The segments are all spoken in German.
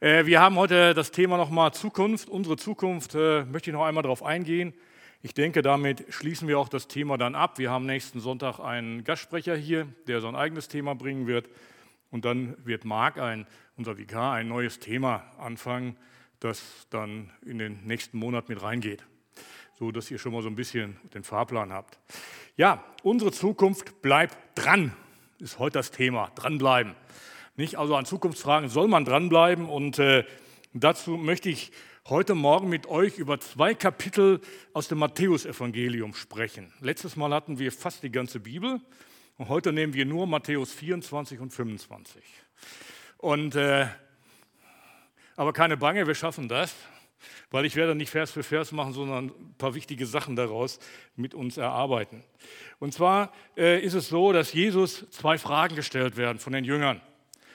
Äh, wir haben heute das Thema nochmal Zukunft. Unsere Zukunft äh, möchte ich noch einmal darauf eingehen. Ich denke, damit schließen wir auch das Thema dann ab. Wir haben nächsten Sonntag einen Gastsprecher hier, der sein eigenes Thema bringen wird. Und dann wird Marc, ein, unser Vikar, ein neues Thema anfangen, das dann in den nächsten Monat mit reingeht. So dass ihr schon mal so ein bisschen den Fahrplan habt. Ja, unsere Zukunft bleibt dran, ist heute das Thema. Dranbleiben. Nicht? Also an Zukunftsfragen soll man dranbleiben. Und äh, dazu möchte ich heute Morgen mit euch über zwei Kapitel aus dem Matthäusevangelium sprechen. Letztes Mal hatten wir fast die ganze Bibel und heute nehmen wir nur Matthäus 24 und 25. Und, äh, aber keine Bange, wir schaffen das, weil ich werde nicht Vers für Vers machen, sondern ein paar wichtige Sachen daraus mit uns erarbeiten. Und zwar äh, ist es so, dass Jesus zwei Fragen gestellt werden von den Jüngern.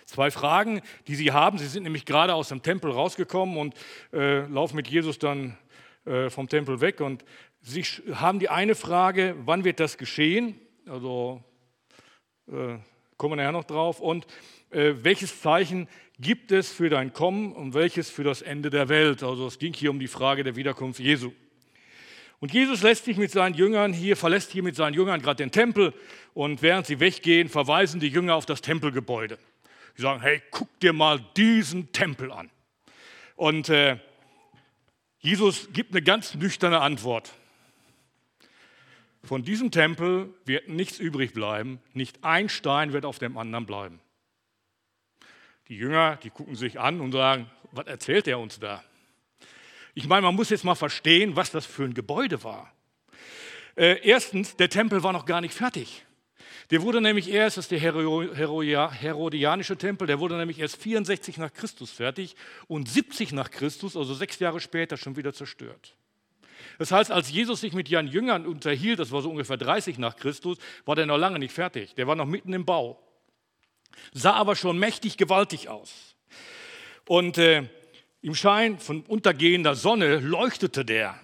Zwei Fragen, die sie haben. Sie sind nämlich gerade aus dem Tempel rausgekommen und äh, laufen mit Jesus dann äh, vom Tempel weg. Und sie haben die eine Frage, wann wird das geschehen? Also äh, kommen wir nachher noch drauf. Und äh, welches Zeichen gibt es für dein Kommen und welches für das Ende der Welt? Also es ging hier um die Frage der Wiederkunft Jesu. Und Jesus lässt sich mit seinen Jüngern hier, verlässt hier mit seinen Jüngern gerade den Tempel und während sie weggehen, verweisen die Jünger auf das Tempelgebäude. Sie sagen, hey, guck dir mal diesen Tempel an. Und äh, Jesus gibt eine ganz nüchterne Antwort. Von diesem Tempel wird nichts übrig bleiben, nicht ein Stein wird auf dem anderen bleiben. Die Jünger, die gucken sich an und sagen, was erzählt er uns da? Ich meine, man muss jetzt mal verstehen, was das für ein Gebäude war. Äh, erstens, der Tempel war noch gar nicht fertig. Der wurde nämlich erst, das ist der Herodianische Tempel, der wurde nämlich erst 64 nach Christus fertig und 70 nach Christus, also sechs Jahre später, schon wieder zerstört. Das heißt, als Jesus sich mit ihren Jüngern unterhielt, das war so ungefähr 30 nach Christus, war der noch lange nicht fertig. Der war noch mitten im Bau. Sah aber schon mächtig gewaltig aus. Und äh, im Schein von untergehender Sonne leuchtete der,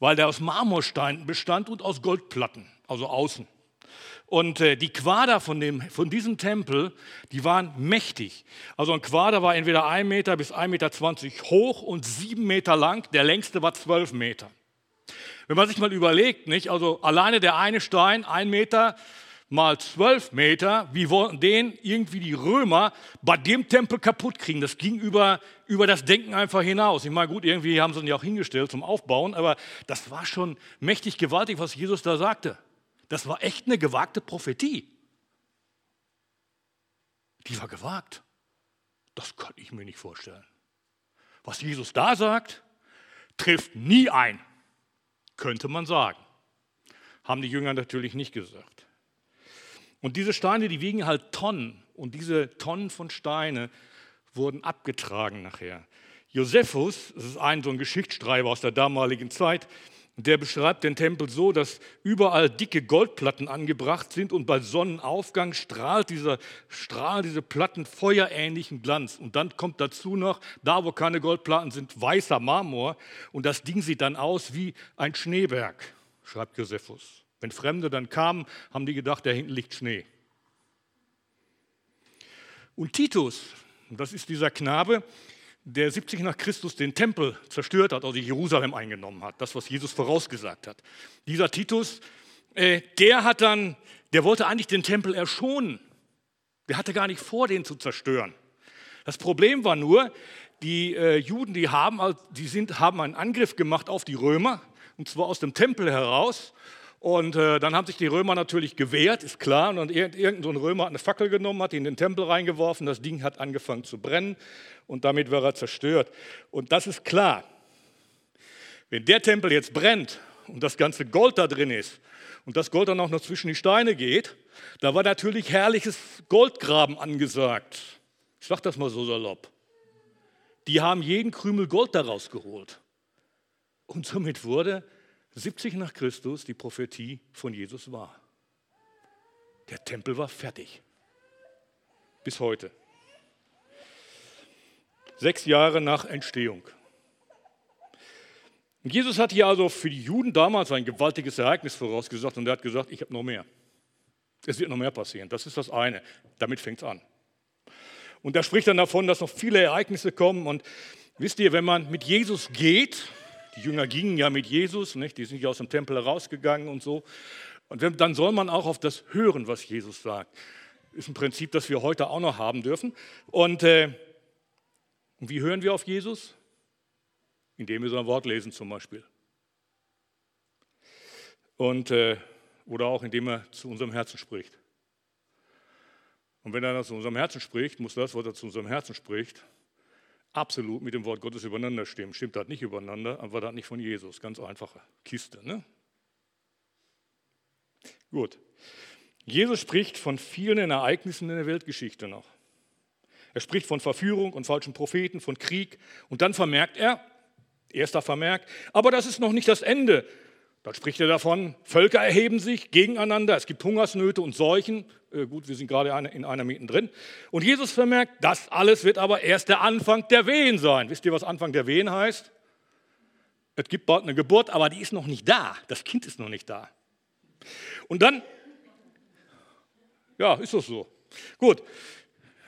weil der aus Marmorsteinen bestand und aus Goldplatten, also außen. Und äh, die Quader von, dem, von diesem Tempel, die waren mächtig. Also ein Quader war entweder 1 Meter bis 1,20 Meter hoch und 7 Meter lang. Der längste war 12 Meter. Wenn man sich mal überlegt, nicht? also alleine der eine Stein, 1 Meter mal 12 Meter, wie wollten den irgendwie die Römer bei dem Tempel kaputt kriegen? Das ging über, über das Denken einfach hinaus. Ich meine, gut, irgendwie haben sie ihn ja auch hingestellt zum Aufbauen, aber das war schon mächtig gewaltig, was Jesus da sagte. Das war echt eine gewagte Prophetie. Die war gewagt. Das kann ich mir nicht vorstellen. Was Jesus da sagt, trifft nie ein, könnte man sagen. Haben die Jünger natürlich nicht gesagt. Und diese Steine, die wiegen halt Tonnen. Und diese Tonnen von Steine wurden abgetragen nachher. Josephus, das ist ein so ein Geschichtsschreiber aus der damaligen Zeit, der beschreibt den Tempel so, dass überall dicke Goldplatten angebracht sind und bei Sonnenaufgang strahlt dieser Strahl, diese Platten feuerähnlichen Glanz. Und dann kommt dazu noch, da wo keine Goldplatten sind, weißer Marmor und das Ding sieht dann aus wie ein Schneeberg, schreibt Josephus. Wenn Fremde dann kamen, haben die gedacht, da hinten liegt Schnee. Und Titus, das ist dieser Knabe, der 70 nach Christus den Tempel zerstört hat, also Jerusalem eingenommen hat, das, was Jesus vorausgesagt hat. Dieser Titus, äh, der hat dann, der wollte eigentlich den Tempel erschonen. Der hatte gar nicht vor, den zu zerstören. Das Problem war nur, die äh, Juden, die, haben, die sind, haben einen Angriff gemacht auf die Römer, und zwar aus dem Tempel heraus. Und äh, dann haben sich die Römer natürlich gewehrt, ist klar. Und irgendein so Römer hat eine Fackel genommen, hat ihn in den Tempel reingeworfen, das Ding hat angefangen zu brennen und damit war er zerstört. Und das ist klar. Wenn der Tempel jetzt brennt und das ganze Gold da drin ist und das Gold dann auch noch zwischen die Steine geht, da war natürlich herrliches Goldgraben angesagt. Ich sage das mal so salopp. Die haben jeden Krümel Gold daraus geholt. Und somit wurde 70 nach Christus die Prophetie von Jesus wahr. Der Tempel war fertig. Bis heute. Sechs Jahre nach Entstehung. Jesus hat hier also für die Juden damals ein gewaltiges Ereignis vorausgesagt und er hat gesagt, ich habe noch mehr. Es wird noch mehr passieren. Das ist das eine. Damit fängt es an. Und da spricht dann davon, dass noch viele Ereignisse kommen. Und wisst ihr, wenn man mit Jesus geht, die Jünger gingen ja mit Jesus, nicht? die sind ja aus dem Tempel herausgegangen und so. Und dann soll man auch auf das hören, was Jesus sagt. Ist ein Prinzip, das wir heute auch noch haben dürfen. Und, äh, wie hören wir auf Jesus? Indem wir sein Wort lesen zum Beispiel. Und, äh, oder auch indem er zu unserem Herzen spricht. Und wenn er zu unserem Herzen spricht, muss das, was er zu unserem Herzen spricht, absolut mit dem Wort Gottes übereinander stimmen. Stimmt das nicht übereinander, aber das nicht von Jesus. Ganz einfache Kiste. Ne? Gut. Jesus spricht von vielen Ereignissen in der Weltgeschichte noch. Er spricht von Verführung und falschen Propheten, von Krieg. Und dann vermerkt er, erster Vermerk, aber das ist noch nicht das Ende. Dann spricht er davon, Völker erheben sich gegeneinander, es gibt Hungersnöte und Seuchen. Äh, gut, wir sind gerade in einer mittendrin. Und Jesus vermerkt, das alles wird aber erst der Anfang der Wehen sein. Wisst ihr, was Anfang der Wehen heißt? Es gibt bald eine Geburt, aber die ist noch nicht da. Das Kind ist noch nicht da. Und dann, ja, ist das so. Gut,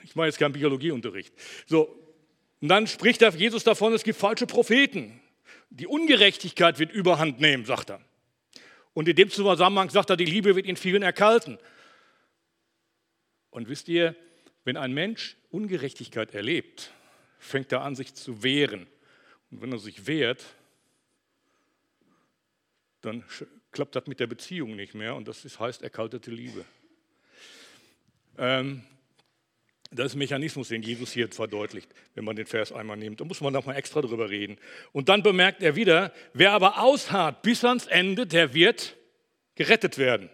ich mache jetzt keinen Biologieunterricht. So, und dann spricht Jesus davon, es gibt falsche Propheten. Die Ungerechtigkeit wird überhand nehmen, sagt er. Und in dem Zusammenhang sagt er, die Liebe wird in vielen erkalten. Und wisst ihr, wenn ein Mensch Ungerechtigkeit erlebt, fängt er an, sich zu wehren. Und wenn er sich wehrt, dann klappt das mit der Beziehung nicht mehr und das heißt erkaltete Liebe. Ähm, das ist ein Mechanismus, den Jesus hier verdeutlicht, wenn man den Vers einmal nimmt. Da muss man nochmal extra drüber reden. Und dann bemerkt er wieder, wer aber ausharrt bis ans Ende, der wird gerettet werden.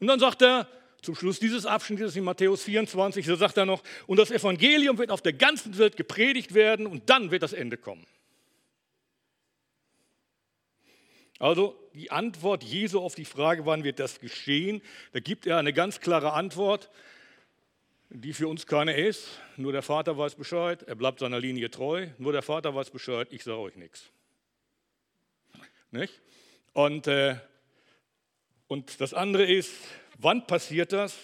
Und dann sagt er, zum Schluss dieses Abschnittes in Matthäus 24, da sagt er noch, und das Evangelium wird auf der ganzen Welt gepredigt werden und dann wird das Ende kommen. Also die Antwort Jesu auf die Frage, wann wird das geschehen, da gibt er eine ganz klare Antwort die für uns keine ist. Nur der Vater weiß Bescheid, er bleibt seiner Linie treu. Nur der Vater weiß Bescheid, ich sage euch nichts. Nicht? Und, äh, und das andere ist, wann passiert das?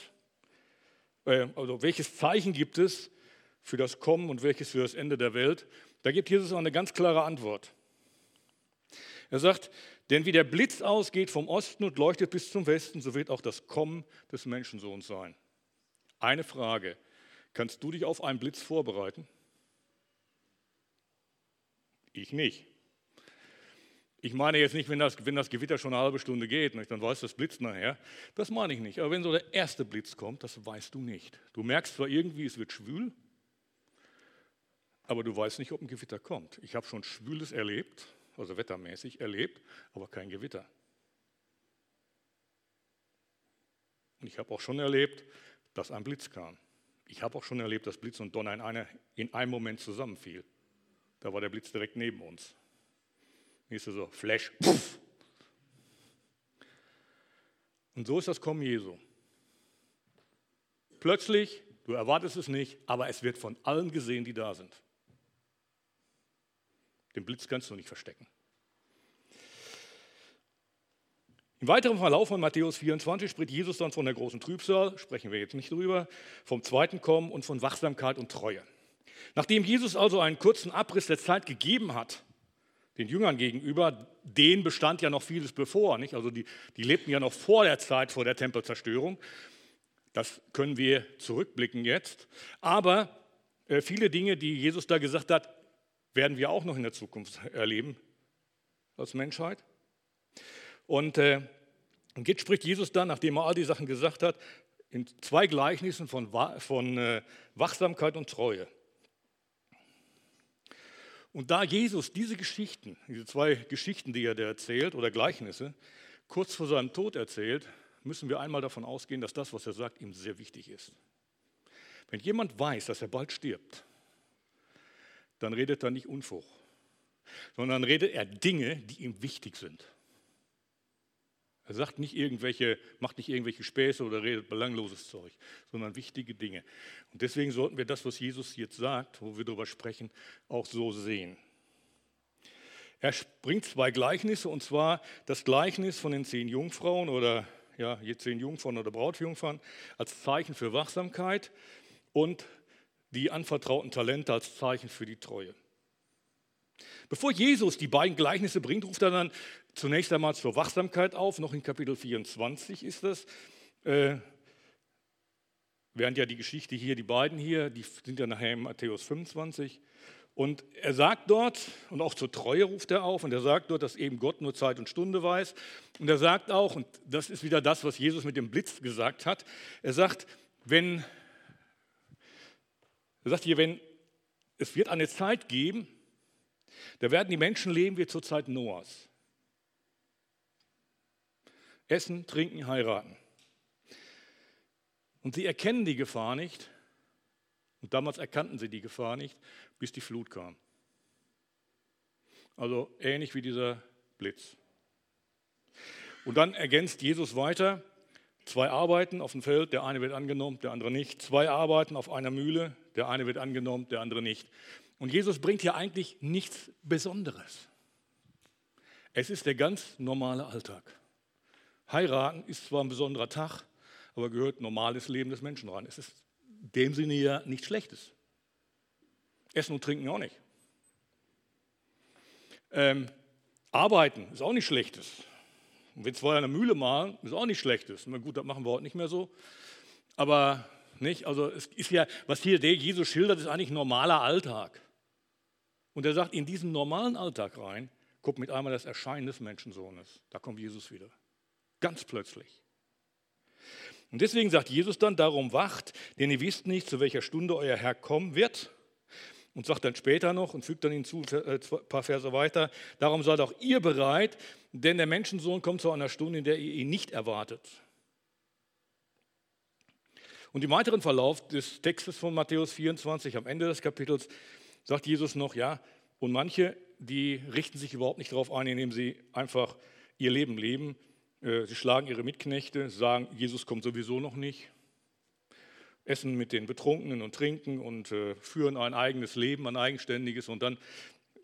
Äh, also welches Zeichen gibt es für das Kommen und welches für das Ende der Welt? Da gibt Jesus auch eine ganz klare Antwort. Er sagt, denn wie der Blitz ausgeht vom Osten und leuchtet bis zum Westen, so wird auch das Kommen des Menschensohns sein. Eine Frage. Kannst du dich auf einen Blitz vorbereiten? Ich nicht. Ich meine jetzt nicht, wenn das, wenn das Gewitter schon eine halbe Stunde geht, nicht, dann weiß das Blitz nachher. Das meine ich nicht. Aber wenn so der erste Blitz kommt, das weißt du nicht. Du merkst zwar irgendwie, es wird schwül, aber du weißt nicht, ob ein Gewitter kommt. Ich habe schon Schwüles erlebt, also wettermäßig erlebt, aber kein Gewitter. Und ich habe auch schon erlebt, dass ein Blitz kam. Ich habe auch schon erlebt, dass Blitz und Donner in, einer, in einem Moment zusammenfiel. Da war der Blitz direkt neben uns. Nächste so, Flash. Puff. Und so ist das Kommen Jesu. Plötzlich, du erwartest es nicht, aber es wird von allen gesehen, die da sind. Den Blitz kannst du nicht verstecken. Im weiteren Verlauf von Matthäus 24 spricht Jesus dann von der großen Trübsal, sprechen wir jetzt nicht drüber, vom zweiten Kommen und von Wachsamkeit und Treue. Nachdem Jesus also einen kurzen Abriss der Zeit gegeben hat, den Jüngern gegenüber, denen bestand ja noch vieles bevor, nicht? also die, die lebten ja noch vor der Zeit, vor der Tempelzerstörung. Das können wir zurückblicken jetzt. Aber äh, viele Dinge, die Jesus da gesagt hat, werden wir auch noch in der Zukunft erleben als Menschheit. Und, äh, jetzt spricht Jesus dann, nachdem er all die Sachen gesagt hat, in zwei Gleichnissen von, von äh, Wachsamkeit und Treue. Und da Jesus diese Geschichten, diese zwei Geschichten, die er da erzählt, oder Gleichnisse, kurz vor seinem Tod erzählt, müssen wir einmal davon ausgehen, dass das, was er sagt, ihm sehr wichtig ist. Wenn jemand weiß, dass er bald stirbt, dann redet er nicht Unfug, sondern redet er Dinge, die ihm wichtig sind. Er sagt nicht irgendwelche, macht nicht irgendwelche Späße oder redet belangloses Zeug, sondern wichtige Dinge. Und deswegen sollten wir das, was Jesus jetzt sagt, wo wir darüber sprechen, auch so sehen. Er bringt zwei Gleichnisse, und zwar das Gleichnis von den zehn Jungfrauen oder ja, je zehn Jungfrauen oder Brautjungfern als Zeichen für Wachsamkeit und die anvertrauten Talente als Zeichen für die Treue. Bevor Jesus die beiden Gleichnisse bringt, ruft er dann zunächst einmal zur Wachsamkeit auf, noch in Kapitel 24 ist das. Äh, während ja die Geschichte hier, die beiden hier, die sind ja nachher in Matthäus 25. Und er sagt dort, und auch zur Treue ruft er auf, und er sagt dort, dass eben Gott nur Zeit und Stunde weiß. Und er sagt auch, und das ist wieder das, was Jesus mit dem Blitz gesagt hat, er sagt, wenn, er sagt hier, wenn es wird eine Zeit geben, da werden die Menschen leben wie zur Zeit Noahs. Essen, trinken, heiraten. Und sie erkennen die Gefahr nicht. Und damals erkannten sie die Gefahr nicht, bis die Flut kam. Also ähnlich wie dieser Blitz. Und dann ergänzt Jesus weiter, zwei Arbeiten auf dem Feld, der eine wird angenommen, der andere nicht. Zwei Arbeiten auf einer Mühle, der eine wird angenommen, der andere nicht. Und Jesus bringt hier eigentlich nichts Besonderes. Es ist der ganz normale Alltag. Heiraten ist zwar ein besonderer Tag, aber gehört normales Leben des Menschen rein. Es ist in dem Sinne ja nichts Schlechtes. Essen und Trinken auch nicht. Ähm, arbeiten ist auch nicht Schlechtes. Und wenn zwei eine Mühle malen, ist auch nicht Schlechtes. Na gut, das machen wir heute nicht mehr so. Aber nicht, also es ist ja, was hier Jesus schildert, ist eigentlich normaler Alltag. Und er sagt, in diesen normalen Alltag rein, kommt mit einmal das Erscheinen des Menschensohnes. Da kommt Jesus wieder. Ganz plötzlich. Und deswegen sagt Jesus dann, darum wacht, denn ihr wisst nicht, zu welcher Stunde euer Herr kommen wird. Und sagt dann später noch und fügt dann hinzu, ein äh, paar Verse weiter, darum seid auch ihr bereit, denn der Menschensohn kommt zu einer Stunde, in der ihr ihn nicht erwartet. Und im weiteren Verlauf des Textes von Matthäus 24, am Ende des Kapitels, sagt Jesus noch, ja, und manche, die richten sich überhaupt nicht darauf ein, indem sie einfach ihr Leben leben. Äh, sie schlagen ihre Mitknechte, sagen, Jesus kommt sowieso noch nicht, essen mit den Betrunkenen und trinken und äh, führen ein eigenes Leben, ein eigenständiges. Und dann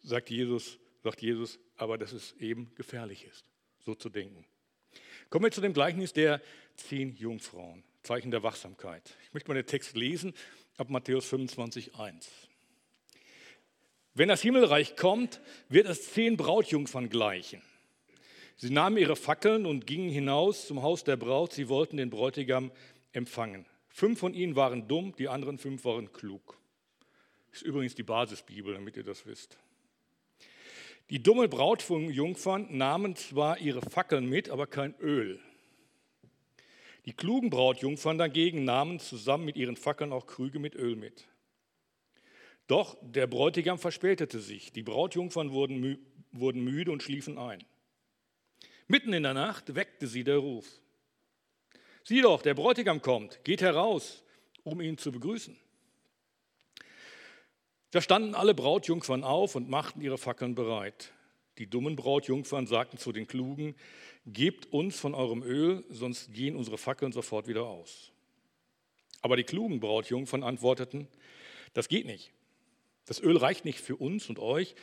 sagt Jesus, sagt Jesus, aber dass es eben gefährlich ist, so zu denken. Kommen wir zu dem Gleichnis der zehn Jungfrauen, Zeichen der Wachsamkeit. Ich möchte mal den Text lesen ab Matthäus 25, 1. Wenn das Himmelreich kommt, wird es zehn Brautjungfern gleichen. Sie nahmen ihre Fackeln und gingen hinaus zum Haus der Braut. Sie wollten den Bräutigam empfangen. Fünf von ihnen waren dumm, die anderen fünf waren klug. Das ist übrigens die Basisbibel, damit ihr das wisst. Die dumme Braut von Jungfern nahmen zwar ihre Fackeln mit, aber kein Öl. Die klugen Brautjungfern dagegen nahmen zusammen mit ihren Fackeln auch Krüge mit Öl mit. Doch der Bräutigam verspätete sich. Die Brautjungfern wurden, mü wurden müde und schliefen ein. Mitten in der Nacht weckte sie der Ruf. Sieh doch, der Bräutigam kommt, geht heraus, um ihn zu begrüßen. Da standen alle Brautjungfern auf und machten ihre Fackeln bereit. Die dummen Brautjungfern sagten zu den Klugen, gebt uns von eurem Öl, sonst gehen unsere Fackeln sofort wieder aus. Aber die klugen Brautjungfern antworteten, das geht nicht. Das Öl reicht nicht für uns und euch,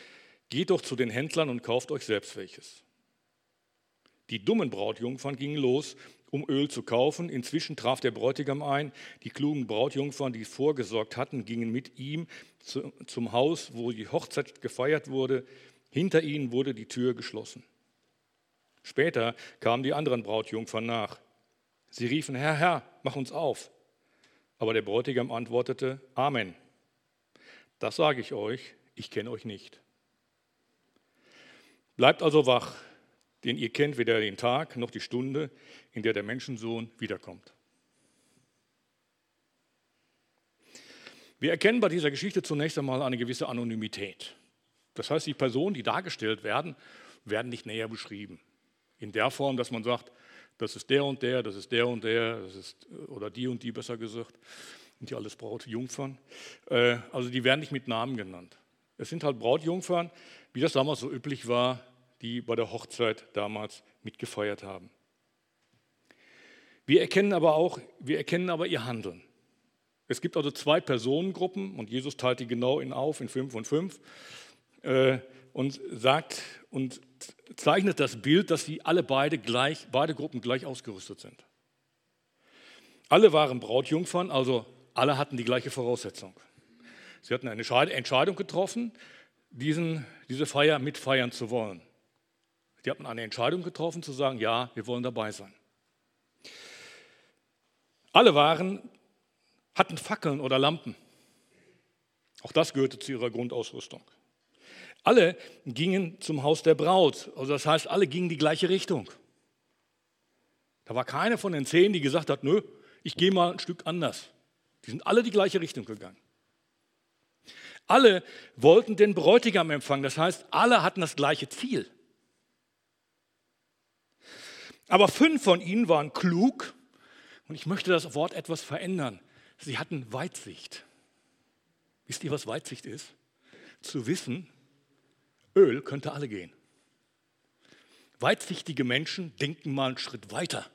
geht doch zu den Händlern und kauft euch selbst welches. Die dummen Brautjungfern gingen los um Öl zu kaufen. Inzwischen traf der Bräutigam ein. Die klugen Brautjungfern, die vorgesorgt hatten, gingen mit ihm zu, zum Haus, wo die Hochzeit gefeiert wurde. Hinter ihnen wurde die Tür geschlossen. Später kamen die anderen Brautjungfern nach. Sie riefen, Herr, Herr, mach uns auf. Aber der Bräutigam antwortete, Amen. Das sage ich euch, ich kenne euch nicht. Bleibt also wach, denn ihr kennt weder den Tag noch die Stunde, in der der Menschensohn wiederkommt. Wir erkennen bei dieser Geschichte zunächst einmal eine gewisse Anonymität. Das heißt, die Personen, die dargestellt werden, werden nicht näher beschrieben. In der Form, dass man sagt, das ist der und der, das ist der und der, das ist, oder die und die besser gesagt, sind ja alles Brautjungfern. Äh, also die werden nicht mit Namen genannt. Es sind halt Brautjungfern, wie das damals so üblich war, die bei der Hochzeit damals mitgefeiert haben. Wir erkennen aber auch, wir erkennen aber ihr Handeln. Es gibt also zwei Personengruppen und Jesus teilt die genau in auf in fünf und fünf äh, und sagt und zeichnet das Bild, dass sie alle beide gleich, beide Gruppen gleich ausgerüstet sind. Alle waren Brautjungfern, also alle hatten die gleiche Voraussetzung. Sie hatten eine Entscheidung getroffen, diesen, diese Feier mitfeiern zu wollen. Sie hatten eine Entscheidung getroffen, zu sagen, ja, wir wollen dabei sein. Alle waren, hatten Fackeln oder Lampen. Auch das gehörte zu ihrer Grundausrüstung. Alle gingen zum Haus der Braut. Also das heißt, alle gingen die gleiche Richtung. Da war keine von den zehn, die gesagt hat, nö, ich gehe mal ein Stück anders. Die sind alle die gleiche Richtung gegangen. Alle wollten den Bräutigam empfangen. Das heißt, alle hatten das gleiche Ziel. Aber fünf von ihnen waren klug und ich möchte das Wort etwas verändern. Sie hatten Weitsicht. Wisst ihr, was Weitsicht ist? Zu wissen, Öl könnte alle gehen. Weitsichtige Menschen denken mal einen Schritt weiter.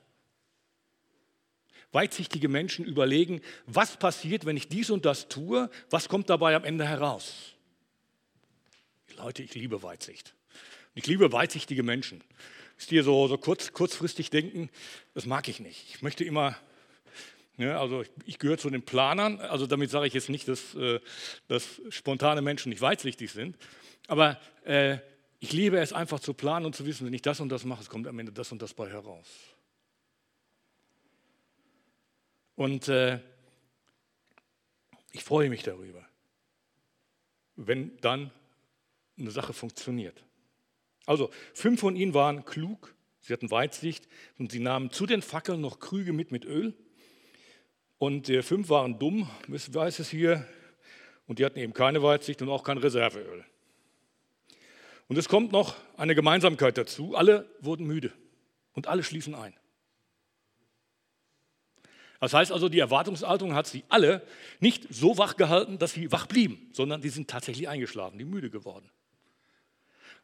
Weitsichtige Menschen überlegen, was passiert, wenn ich dies und das tue, was kommt dabei am Ende heraus. Leute, ich liebe Weitsicht. Ich liebe weitsichtige Menschen. Ist ihr so, so kurz, kurzfristig denken, das mag ich nicht. Ich möchte immer, ne, also ich, ich gehöre zu den Planern, also damit sage ich jetzt nicht, dass, äh, dass spontane Menschen nicht weitsichtig sind, aber äh, ich liebe es einfach zu planen und zu wissen, wenn ich das und das mache, es kommt am Ende das und das bei heraus. Und äh, ich freue mich darüber, wenn dann eine Sache funktioniert. Also fünf von ihnen waren klug, sie hatten Weitsicht und sie nahmen zu den Fackeln noch Krüge mit mit Öl. Und äh, fünf waren dumm, weiß es hier, und die hatten eben keine Weitsicht und auch kein Reserveöl. Und es kommt noch eine Gemeinsamkeit dazu. Alle wurden müde und alle schließen ein. Das heißt also, die Erwartungshaltung hat sie alle nicht so wach gehalten, dass sie wach blieben, sondern die sind tatsächlich eingeschlafen, die müde geworden.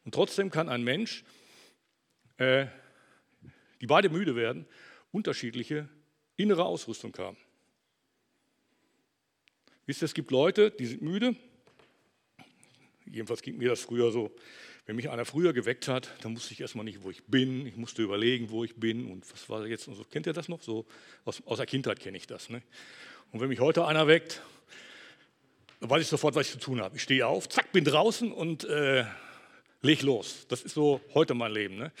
Und trotzdem kann ein Mensch, äh, die beide müde werden, unterschiedliche innere Ausrüstung haben. Wisst ihr, es gibt Leute, die sind müde. Jedenfalls ging mir das früher so. Wenn mich einer früher geweckt hat, dann wusste ich erstmal nicht, wo ich bin. Ich musste überlegen, wo ich bin und was war jetzt und so. Kennt ihr das noch? So aus, aus der Kindheit kenne ich das. Ne? Und wenn mich heute einer weckt, dann weiß ich sofort, was ich zu tun habe. Ich stehe auf, zack, bin draußen und äh, leg los. Das ist so heute mein Leben. Ne?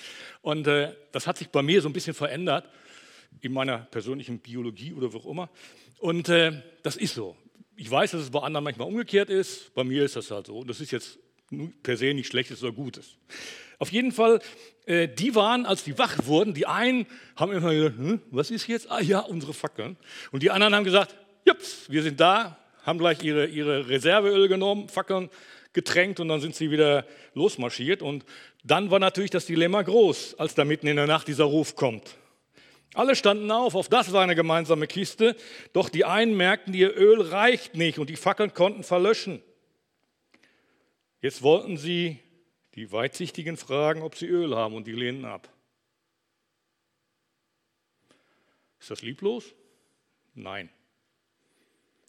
Und äh, das hat sich bei mir so ein bisschen verändert in meiner persönlichen Biologie oder wo auch immer. Und äh, das ist so. Ich weiß, dass es bei anderen manchmal umgekehrt ist. Bei mir ist das halt so. Und das ist jetzt per se nicht Schlechtes oder Gutes. Auf jeden Fall, äh, die waren, als die wach wurden, die einen haben immer gesagt, hm, was ist jetzt? Ah ja, unsere Fackeln. Und die anderen haben gesagt, jups, wir sind da, haben gleich ihre, ihre Reserveöl genommen, Fackeln getränkt und dann sind sie wieder losmarschiert. Und dann war natürlich das Dilemma groß, als da mitten in der Nacht dieser Ruf kommt. Alle standen auf, auf das war eine gemeinsame Kiste, doch die einen merkten, ihr Öl reicht nicht und die Fackeln konnten verlöschen. Jetzt wollten sie die Weitsichtigen fragen, ob sie Öl haben und die lehnen ab. Ist das lieblos? Nein.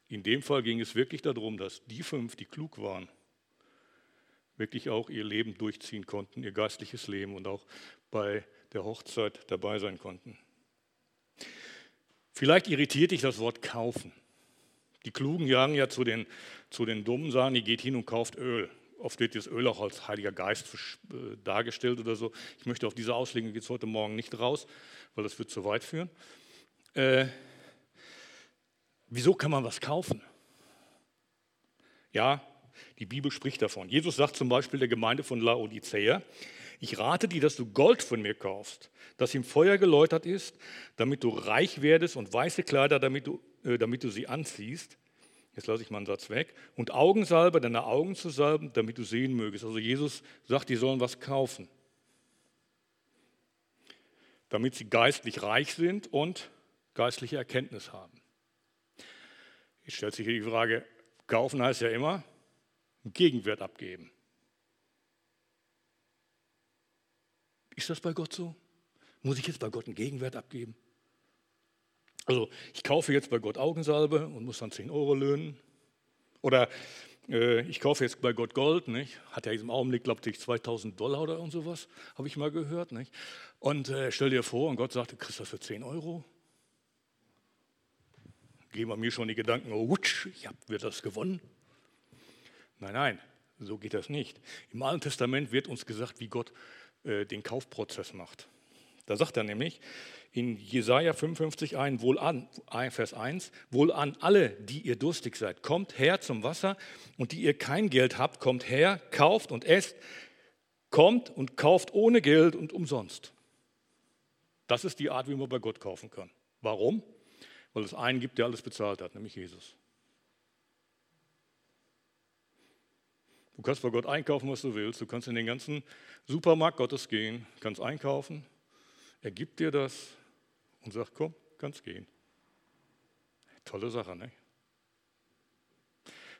In dem Fall ging es wirklich darum, dass die fünf, die klug waren, wirklich auch ihr Leben durchziehen konnten, ihr geistliches Leben und auch bei der Hochzeit dabei sein konnten. Vielleicht irritiert dich das Wort kaufen. Die Klugen jagen ja zu den, zu den Dummen, sagen, ihr geht hin und kauft Öl. Oft wird das Öl auch als Heiliger Geist äh, dargestellt oder so. Ich möchte auf diese Auslegung jetzt heute Morgen nicht raus, weil das wird zu weit führen. Äh, wieso kann man was kaufen? Ja, die Bibel spricht davon. Jesus sagt zum Beispiel der Gemeinde von Laodicea, ich rate dir, dass du Gold von mir kaufst, das im Feuer geläutert ist, damit du reich werdest und weiße Kleider, damit du, äh, damit du sie anziehst. Jetzt lasse ich mal einen Satz weg. Und Augensalbe, deine Augen zu salben, damit du sehen mögest. Also Jesus sagt, die sollen was kaufen. Damit sie geistlich reich sind und geistliche Erkenntnis haben. Jetzt stellt sich hier die Frage, kaufen heißt ja immer, einen Gegenwert abgeben. Ist das bei Gott so? Muss ich jetzt bei Gott einen Gegenwert abgeben? Also ich kaufe jetzt bei Gott Augensalbe und muss dann 10 Euro löhnen. Oder äh, ich kaufe jetzt bei Gott Gold, nicht? hat ja im Augenblick, glaube ich, 2000 Dollar oder und sowas, habe ich mal gehört. Nicht? Und äh, stell dir vor, und Gott sagt, du kriegst das für 10 Euro. Gehen bei mir schon die Gedanken, oh, wutsch, ich habe das gewonnen. Nein, nein, so geht das nicht. Im Alten Testament wird uns gesagt, wie Gott äh, den Kaufprozess macht. Da sagt er nämlich in Jesaja 55 ein, wohl an, Vers 1, wohl an alle, die ihr durstig seid, kommt her zum Wasser und die ihr kein Geld habt, kommt her, kauft und esst, kommt und kauft ohne Geld und umsonst. Das ist die Art, wie man bei Gott kaufen kann. Warum? Weil es einen gibt, der alles bezahlt hat, nämlich Jesus. Du kannst bei Gott einkaufen, was du willst. Du kannst in den ganzen Supermarkt Gottes gehen, kannst einkaufen. Er gibt dir das und sagt, komm, kannst gehen. Tolle Sache, ne?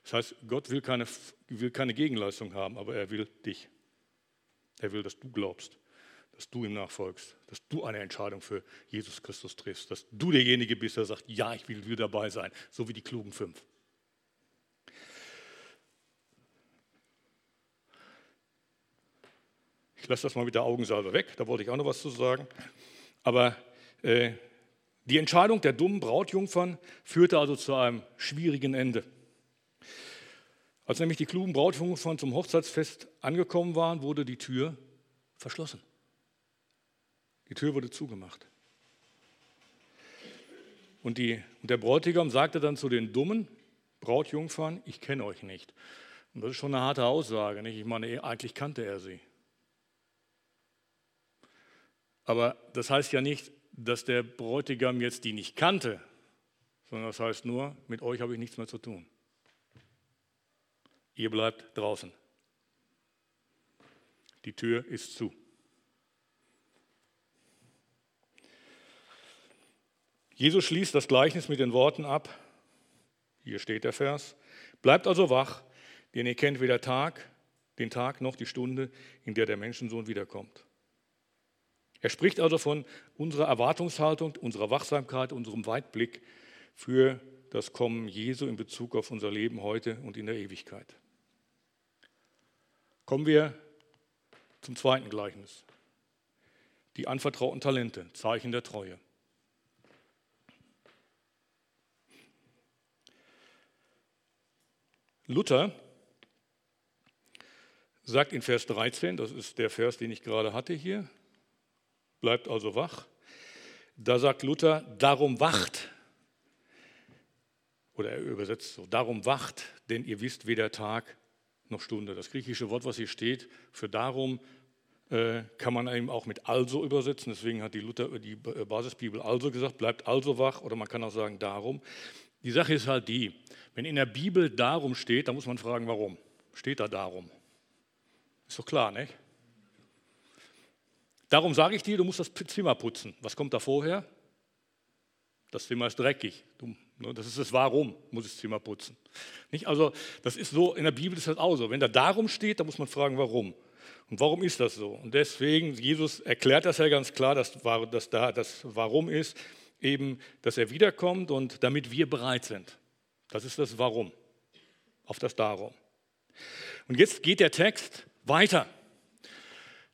Das heißt, Gott will keine, will keine Gegenleistung haben, aber er will dich. Er will, dass du glaubst, dass du ihm nachfolgst, dass du eine Entscheidung für Jesus Christus triffst, dass du derjenige bist, der sagt, ja, ich will, will dabei sein, so wie die klugen fünf. Lasse das mal mit der Augensalbe weg, da wollte ich auch noch was zu sagen. Aber äh, die Entscheidung der dummen Brautjungfern führte also zu einem schwierigen Ende. Als nämlich die klugen Brautjungfern zum Hochzeitsfest angekommen waren, wurde die Tür verschlossen. Die Tür wurde zugemacht. Und, die, und der Bräutigam sagte dann zu den dummen Brautjungfern, ich kenne euch nicht. Und das ist schon eine harte Aussage. Nicht? Ich meine, eigentlich kannte er sie. Aber das heißt ja nicht, dass der Bräutigam jetzt die nicht kannte, sondern das heißt nur, mit euch habe ich nichts mehr zu tun. Ihr bleibt draußen. Die Tür ist zu. Jesus schließt das Gleichnis mit den Worten ab. Hier steht der Vers. Bleibt also wach, denn ihr kennt weder Tag, den Tag noch die Stunde, in der der Menschensohn wiederkommt. Er spricht also von unserer Erwartungshaltung, unserer Wachsamkeit, unserem Weitblick für das Kommen Jesu in Bezug auf unser Leben heute und in der Ewigkeit. Kommen wir zum zweiten Gleichnis. Die anvertrauten Talente, Zeichen der Treue. Luther sagt in Vers 13, das ist der Vers, den ich gerade hatte hier, bleibt also wach. Da sagt Luther, darum wacht. Oder er übersetzt so, darum wacht, denn ihr wisst weder Tag noch Stunde. Das griechische Wort, was hier steht, für darum äh, kann man eben auch mit also übersetzen. Deswegen hat die, Luther, die Basisbibel also gesagt, bleibt also wach. Oder man kann auch sagen darum. Die Sache ist halt die, wenn in der Bibel darum steht, dann muss man fragen, warum. Steht da darum? Ist doch klar, nicht? Darum sage ich dir, du musst das Zimmer putzen. Was kommt da vorher? Das Zimmer ist dreckig. Ne, das ist das Warum, muss ich das Zimmer putzen. Nicht? Also, das ist so, in der Bibel ist das auch so. Wenn da darum steht, dann muss man fragen, warum. Und warum ist das so? Und deswegen, Jesus erklärt das ja ganz klar, dass, dass da das Warum ist, eben, dass er wiederkommt und damit wir bereit sind. Das ist das Warum, auf das Darum. Und jetzt geht der Text weiter.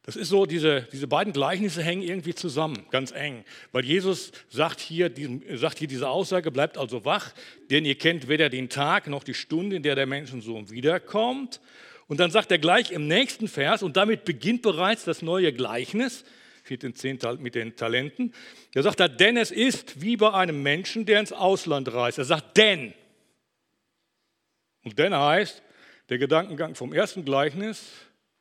Das ist so, diese, diese beiden Gleichnisse hängen irgendwie zusammen, ganz eng. Weil Jesus sagt hier, sagt hier diese Aussage, bleibt also wach, denn ihr kennt weder den Tag noch die Stunde, in der der Menschensohn wiederkommt. Und dann sagt er gleich im nächsten Vers, und damit beginnt bereits das neue Gleichnis mit den, Talenten. Da sagt er, denn es ist wie bei einem Menschen, der ins Ausland reist. Er sagt, denn. Und denn heißt, der Gedankengang vom ersten Gleichnis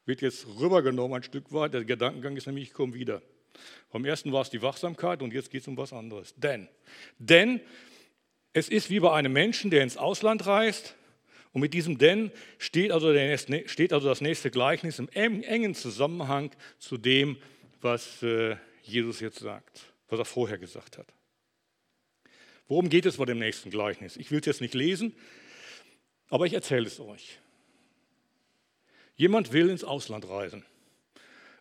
wird jetzt rübergenommen ein Stück weit. Der Gedankengang ist nämlich, ich komme wieder. Vom ersten war es die Wachsamkeit und jetzt geht es um was anderes. Denn, denn es ist wie bei einem Menschen, der ins Ausland reist. Und mit diesem Denn steht also, steht also das nächste Gleichnis im engen Zusammenhang zu dem, was äh, Jesus jetzt sagt, was er vorher gesagt hat. Worum geht es bei dem nächsten Gleichnis? Ich will es jetzt nicht lesen, aber ich erzähle es euch. Jemand will ins Ausland reisen.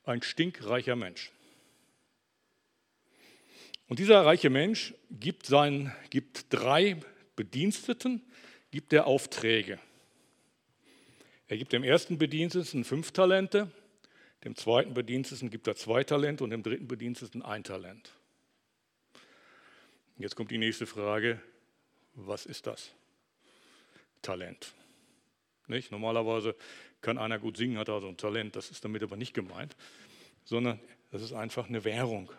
Ein stinkreicher Mensch. Und dieser reiche Mensch gibt, seinen, gibt drei Bediensteten, gibt er Aufträge. Er gibt dem ersten Bediensteten fünf Talente, dem zweiten Bediensteten gibt er zwei Talente und dem dritten Bediensteten ein Talent. Jetzt kommt die nächste Frage, was ist das? Talent. Nicht? Normalerweise kann einer gut singen, hat also ein Talent, das ist damit aber nicht gemeint, sondern das ist einfach eine Währung.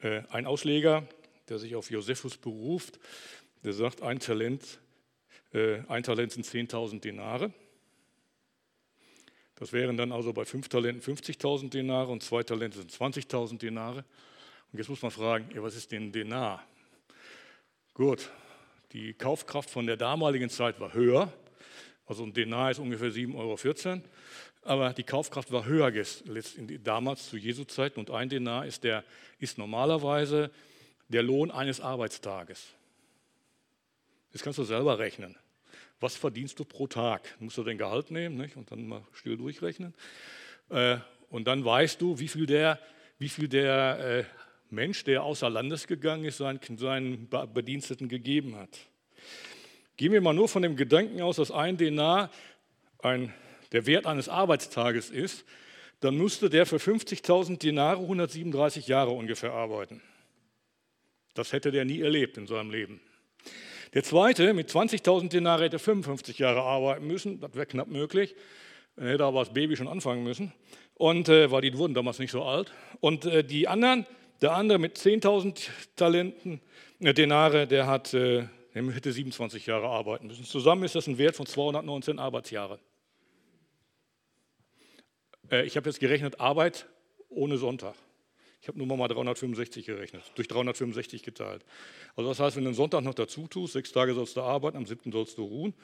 Äh, ein Ausleger, der sich auf Josephus beruft, der sagt, ein Talent, äh, ein Talent sind 10.000 Denare. Das wären dann also bei fünf Talenten 50.000 Denare und zwei Talente sind 20.000 Denare. Und jetzt muss man fragen, ja, was ist denn Denar? Gut, die Kaufkraft von der damaligen Zeit war höher. Also ein Denar ist ungefähr 7,14 Euro. Aber die Kaufkraft war höher damals zu Jesu Zeiten. Und ein Denar ist, der, ist normalerweise der Lohn eines Arbeitstages. Das kannst du selber rechnen. Was verdienst du pro Tag? Musst du den Gehalt nehmen nicht? und dann mal still durchrechnen. Äh, und dann weißt du, wie viel der, wie viel der äh, Mensch, der außer Landes gegangen ist, seinen Bediensteten gegeben hat. Gehen wir mal nur von dem Gedanken aus, dass ein Denar ein, der Wert eines Arbeitstages ist, dann musste der für 50.000 Denare 137 Jahre ungefähr arbeiten. Das hätte der nie erlebt in seinem Leben. Der zweite mit 20.000 Denare hätte 55 Jahre arbeiten müssen, das wäre knapp möglich. Er hätte aber als Baby schon anfangen müssen, und, äh, weil die wurden damals nicht so alt. Und äh, die anderen, der andere mit 10.000 Talenten, äh, Denare, der, hat, äh, der hätte 27 Jahre arbeiten müssen. Zusammen ist das ein Wert von 219 Arbeitsjahre. Äh, ich habe jetzt gerechnet, Arbeit ohne Sonntag. Ich habe nur mal 365 gerechnet, durch 365 geteilt. Also das heißt, wenn du einen Sonntag noch dazu tust, sechs Tage sollst du arbeiten, am siebten sollst du ruhen,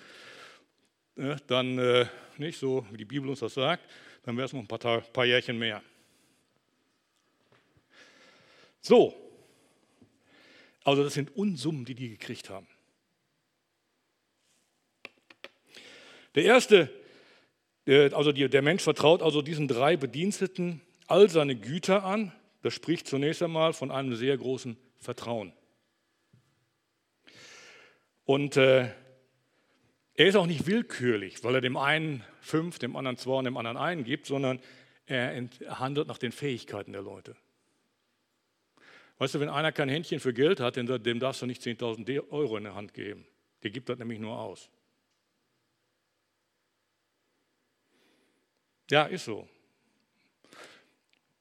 ne, dann äh, nicht so, wie die Bibel uns das sagt, dann wäre es noch ein paar, paar Jährchen mehr. So, also das sind Unsummen, die die gekriegt haben. Der erste, also der Mensch vertraut also diesen drei Bediensteten all seine Güter an, das spricht zunächst einmal von einem sehr großen Vertrauen. Und äh, er ist auch nicht willkürlich, weil er dem einen fünf, dem anderen zwei und dem anderen einen gibt, sondern er handelt nach den Fähigkeiten der Leute. Weißt du, wenn einer kein Händchen für Geld hat, dem darfst du nicht 10.000 Euro in der Hand geben. Der gibt das nämlich nur aus. Ja, ist so.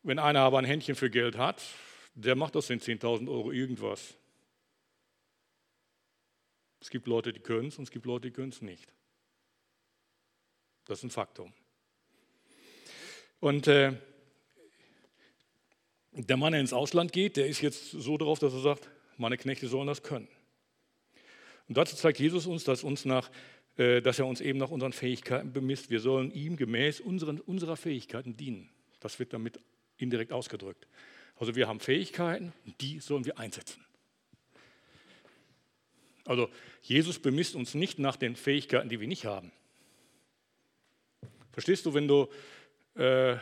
Wenn einer aber ein Händchen für Geld hat, der macht aus den 10.000 Euro irgendwas. Es gibt Leute, die können es und es gibt Leute, die können es nicht. Das ist ein Faktum. Und äh, der Mann, der ins Ausland geht, der ist jetzt so darauf, dass er sagt, meine Knechte sollen das können. Und dazu zeigt Jesus uns, dass, uns nach, dass er uns eben nach unseren Fähigkeiten bemisst. Wir sollen ihm gemäß unseren, unserer Fähigkeiten dienen. Das wird damit indirekt ausgedrückt. Also wir haben Fähigkeiten, die sollen wir einsetzen. Also Jesus bemisst uns nicht nach den Fähigkeiten, die wir nicht haben. Verstehst du, wenn du, äh,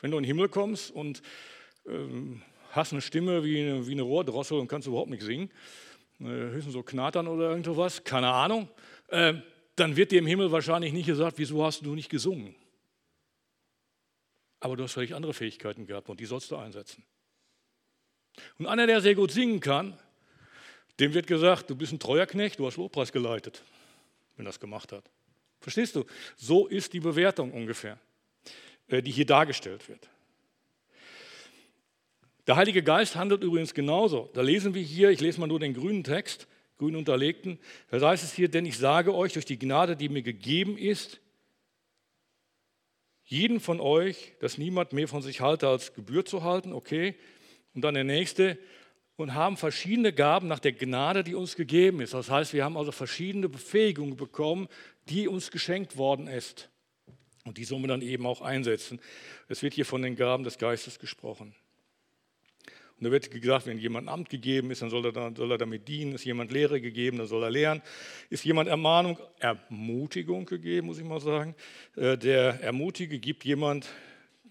wenn du in den Himmel kommst und ähm, hast eine Stimme wie eine, wie eine Rohrdrossel und kannst überhaupt nicht singen, äh, höchstens so knattern oder irgendwas, keine Ahnung, äh, dann wird dir im Himmel wahrscheinlich nicht gesagt, wieso hast du nicht gesungen? Aber du hast völlig andere Fähigkeiten gehabt und die sollst du einsetzen. Und einer, der sehr gut singen kann, dem wird gesagt, du bist ein treuer Knecht, du hast Lobpreis geleitet, wenn das gemacht hat. Verstehst du? So ist die Bewertung ungefähr, äh, die hier dargestellt wird. Der Heilige Geist handelt übrigens genauso. Da lesen wir hier, ich lese mal nur den grünen Text, grün unterlegten, da heißt es hier, denn ich sage euch, durch die Gnade, die mir gegeben ist, jeden von euch, dass niemand mehr von sich halte, als Gebühr zu halten, okay. Und dann der nächste, und haben verschiedene Gaben nach der Gnade, die uns gegeben ist. Das heißt, wir haben also verschiedene Befähigungen bekommen, die uns geschenkt worden ist. Und die sollen wir dann eben auch einsetzen. Es wird hier von den Gaben des Geistes gesprochen. Und da wird gesagt, wenn jemand Amt gegeben ist, dann soll er, dann soll er damit dienen. Ist jemand Lehre gegeben, dann soll er lehren. Ist jemand Ermahnung, Ermutigung gegeben, muss ich mal sagen. Äh, der Ermutige gibt jemand,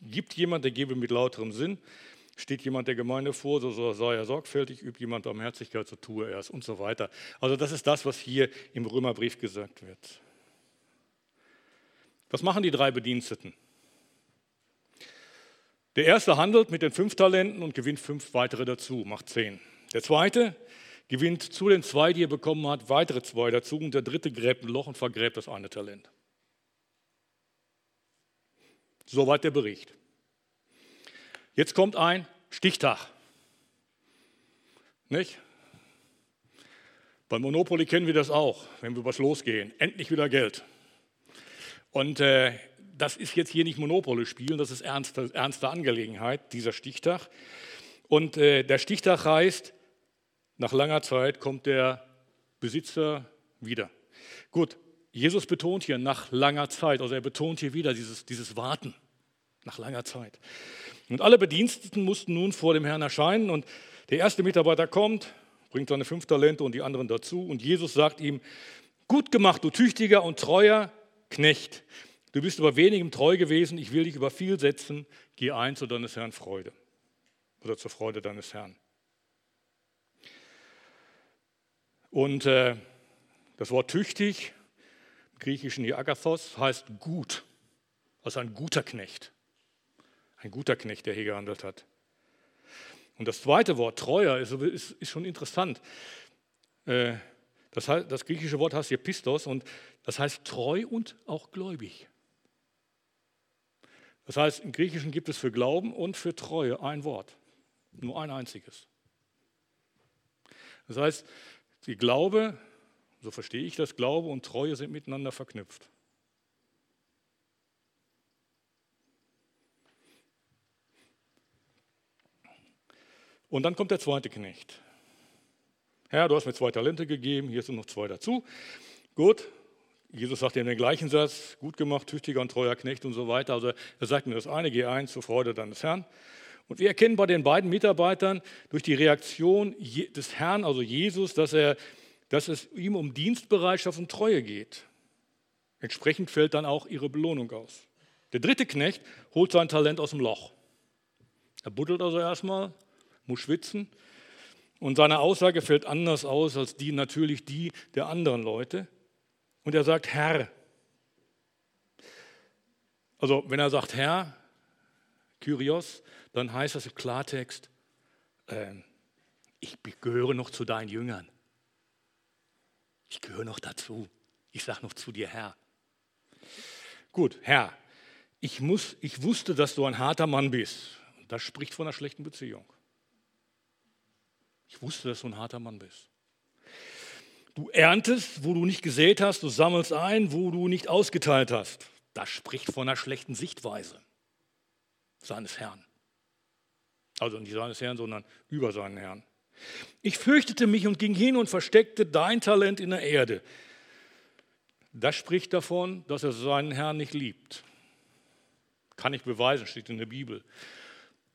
gibt jemand, der gebe mit lauterem Sinn. Steht jemand der Gemeinde vor, so sei er sorgfältig, übt jemand Barmherzigkeit, so tue er es und so weiter. Also das ist das, was hier im Römerbrief gesagt wird. Was machen die drei Bediensteten? Der erste handelt mit den fünf Talenten und gewinnt fünf weitere dazu, macht zehn. Der zweite gewinnt zu den zwei, die er bekommen hat, weitere zwei dazu und der dritte gräbt ein Loch und vergräbt das eine Talent. Soweit der Bericht. Jetzt kommt ein Stichtag. Nicht? Bei Monopoly kennen wir das auch, wenn wir was losgehen. Endlich wieder Geld. Und äh, das ist jetzt hier nicht Monopoly spielen, das ist ernste, ernste Angelegenheit, dieser Stichtag. Und äh, der Stichtag heißt, nach langer Zeit kommt der Besitzer wieder. Gut, Jesus betont hier nach langer Zeit, also er betont hier wieder dieses, dieses Warten nach langer Zeit. Und alle Bediensteten mussten nun vor dem Herrn erscheinen und der erste Mitarbeiter kommt, bringt seine fünf Talente und die anderen dazu und Jesus sagt ihm, gut gemacht, du tüchtiger und treuer Knecht. Du bist über wenigem treu gewesen, ich will dich über viel setzen, geh ein zu deines Herrn Freude oder zur Freude deines Herrn. Und äh, das Wort tüchtig, im griechischen Agathos, heißt gut, also ein guter Knecht. Ein guter Knecht, der hier gehandelt hat. Und das zweite Wort, treuer, ist, ist, ist schon interessant. Äh, das, das, griechische Wort heißt hier Pistos und das heißt treu und auch gläubig. Das heißt, im Griechischen gibt es für Glauben und für Treue ein Wort, nur ein einziges. Das heißt, die Glaube, so verstehe ich das, Glaube und Treue sind miteinander verknüpft. Und dann kommt der zweite Knecht. Herr, du hast mir zwei Talente gegeben, hier sind noch zwei dazu. Gut, Jesus sagt ihm den gleichen Satz, gut gemacht, tüchtiger und treuer Knecht und so weiter. Also er sagt mir das eine, geh ein zur Freude deines Herrn. Und wir erkennen bei den beiden Mitarbeitern durch die Reaktion des Herrn, also Jesus, dass, er, dass es ihm um Dienstbereitschaft und Treue geht. Entsprechend fällt dann auch ihre Belohnung aus. Der dritte Knecht holt sein Talent aus dem Loch. Er buddelt also erstmal, muss schwitzen. Und seine Aussage fällt anders aus als die natürlich die der anderen Leute. Und er sagt Herr. Also wenn er sagt Herr, Kyrios, dann heißt das im Klartext, äh, ich gehöre noch zu deinen Jüngern. Ich gehöre noch dazu. Ich sage noch zu dir, Herr. Gut, Herr, ich, muss, ich wusste, dass du ein harter Mann bist. Das spricht von einer schlechten Beziehung. Ich wusste, dass du ein harter Mann bist. Du erntest, wo du nicht gesät hast, du sammelst ein, wo du nicht ausgeteilt hast. Das spricht von einer schlechten Sichtweise seines Herrn. Also nicht seines Herrn, sondern über seinen Herrn. Ich fürchtete mich und ging hin und versteckte dein Talent in der Erde. Das spricht davon, dass er seinen Herrn nicht liebt. Kann ich beweisen, steht in der Bibel.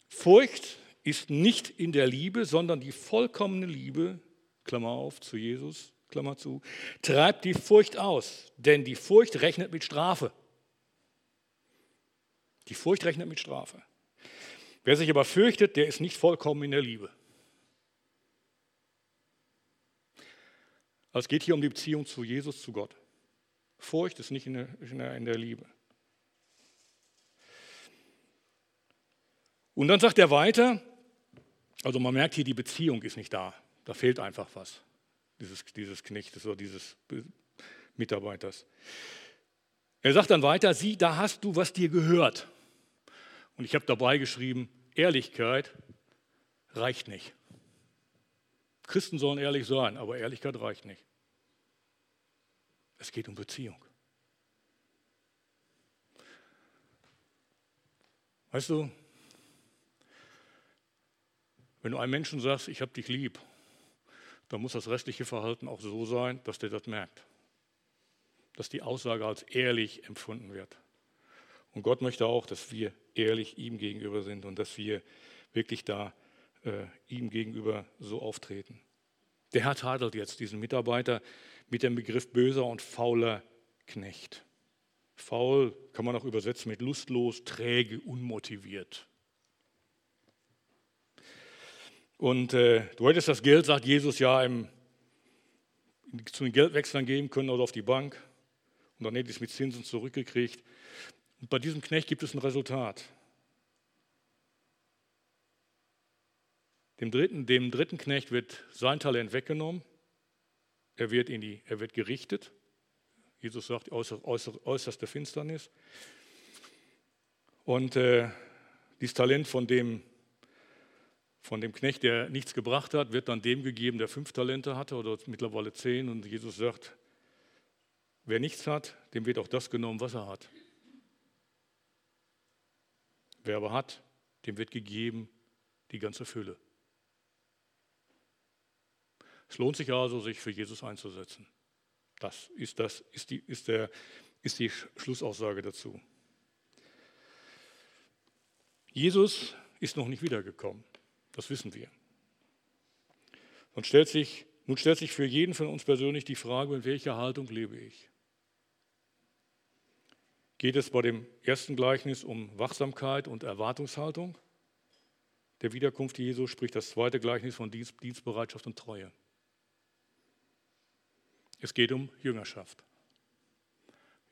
Furcht ist nicht in der Liebe, sondern die vollkommene Liebe, Klammer auf, zu Jesus, Klammer zu, treibt die Furcht aus. Denn die Furcht rechnet mit Strafe. Die Furcht rechnet mit Strafe. Wer sich aber fürchtet, der ist nicht vollkommen in der Liebe. Also es geht hier um die Beziehung zu Jesus, zu Gott. Furcht ist nicht in der, in der, in der Liebe. Und dann sagt er weiter, also man merkt hier, die Beziehung ist nicht da. Da fehlt einfach was, dieses, dieses Knechtes oder dieses Mitarbeiters. Er sagt dann weiter, sieh, da hast du, was dir gehört. Und ich habe dabei geschrieben, Ehrlichkeit reicht nicht. Christen sollen ehrlich sein, aber Ehrlichkeit reicht nicht. Es geht um Beziehung. Weißt du, wenn du einem Menschen sagst, ich habe dich lieb, dann muss das restliche Verhalten auch so sein, dass der das merkt. Dass die Aussage als ehrlich empfunden wird. Und Gott möchte auch, dass wir ehrlich ihm gegenüber sind und dass wir wirklich da äh, ihm gegenüber so auftreten. Der Herr tadelt jetzt diesen Mitarbeiter mit dem Begriff böser und fauler Knecht. Faul kann man auch übersetzen mit lustlos, träge, unmotiviert. Und äh, du hättest das Geld, sagt Jesus, ja im, zu den Geldwechseln geben können oder auf die Bank. Und dann hätte ich es mit Zinsen zurückgekriegt. Und bei diesem Knecht gibt es ein Resultat. Dem dritten, dem dritten Knecht wird sein Talent weggenommen. Er wird, in die, er wird gerichtet. Jesus sagt, äußer, äußer, äußerste Finsternis. Und äh, dieses Talent von dem, von dem Knecht, der nichts gebracht hat, wird dann dem gegeben, der fünf Talente hatte oder mittlerweile zehn. Und Jesus sagt, wer nichts hat, dem wird auch das genommen, was er hat. Wer aber hat, dem wird gegeben die ganze Fülle. Es lohnt sich also, sich für Jesus einzusetzen. Das ist, das, ist, die, ist, der, ist die Schlussaussage dazu. Jesus ist noch nicht wiedergekommen. Das wissen wir. Und stellt sich, nun stellt sich für jeden von uns persönlich die Frage, in welcher Haltung lebe ich? Geht es bei dem ersten Gleichnis um Wachsamkeit und Erwartungshaltung der Wiederkunft Jesu, spricht das zweite Gleichnis von Dienst, Dienstbereitschaft und Treue. Es geht um Jüngerschaft.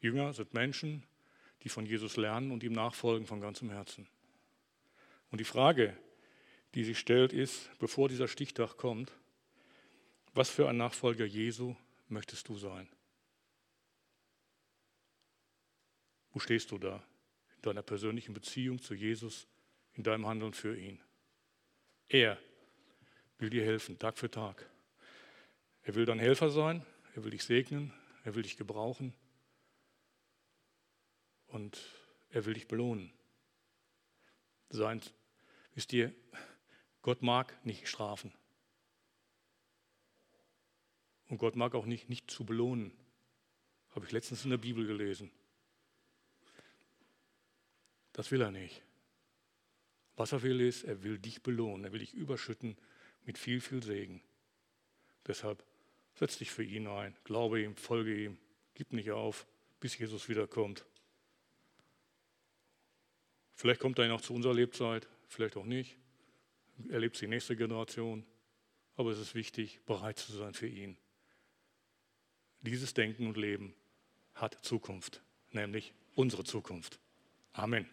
Jünger sind Menschen, die von Jesus lernen und ihm nachfolgen von ganzem Herzen. Und die Frage, die sich stellt, ist, bevor dieser Stichtag kommt, was für ein Nachfolger Jesu möchtest du sein? Wo stehst du da in deiner persönlichen Beziehung zu Jesus, in deinem Handeln für ihn? Er will dir helfen, Tag für Tag. Er will dein Helfer sein, er will dich segnen, er will dich gebrauchen und er will dich belohnen. Sein Wisst ihr, Gott mag nicht strafen. Und Gott mag auch nicht, nicht zu belohnen. Habe ich letztens in der Bibel gelesen. Das will er nicht. Was er will ist, er will dich belohnen, er will dich überschütten mit viel, viel Segen. Deshalb setz dich für ihn ein, glaube ihm, folge ihm, gib nicht auf, bis Jesus wiederkommt. Vielleicht kommt er noch zu unserer Lebzeit, vielleicht auch nicht. Erlebt die nächste Generation. Aber es ist wichtig, bereit zu sein für ihn. Dieses Denken und Leben hat Zukunft, nämlich unsere Zukunft. Amen.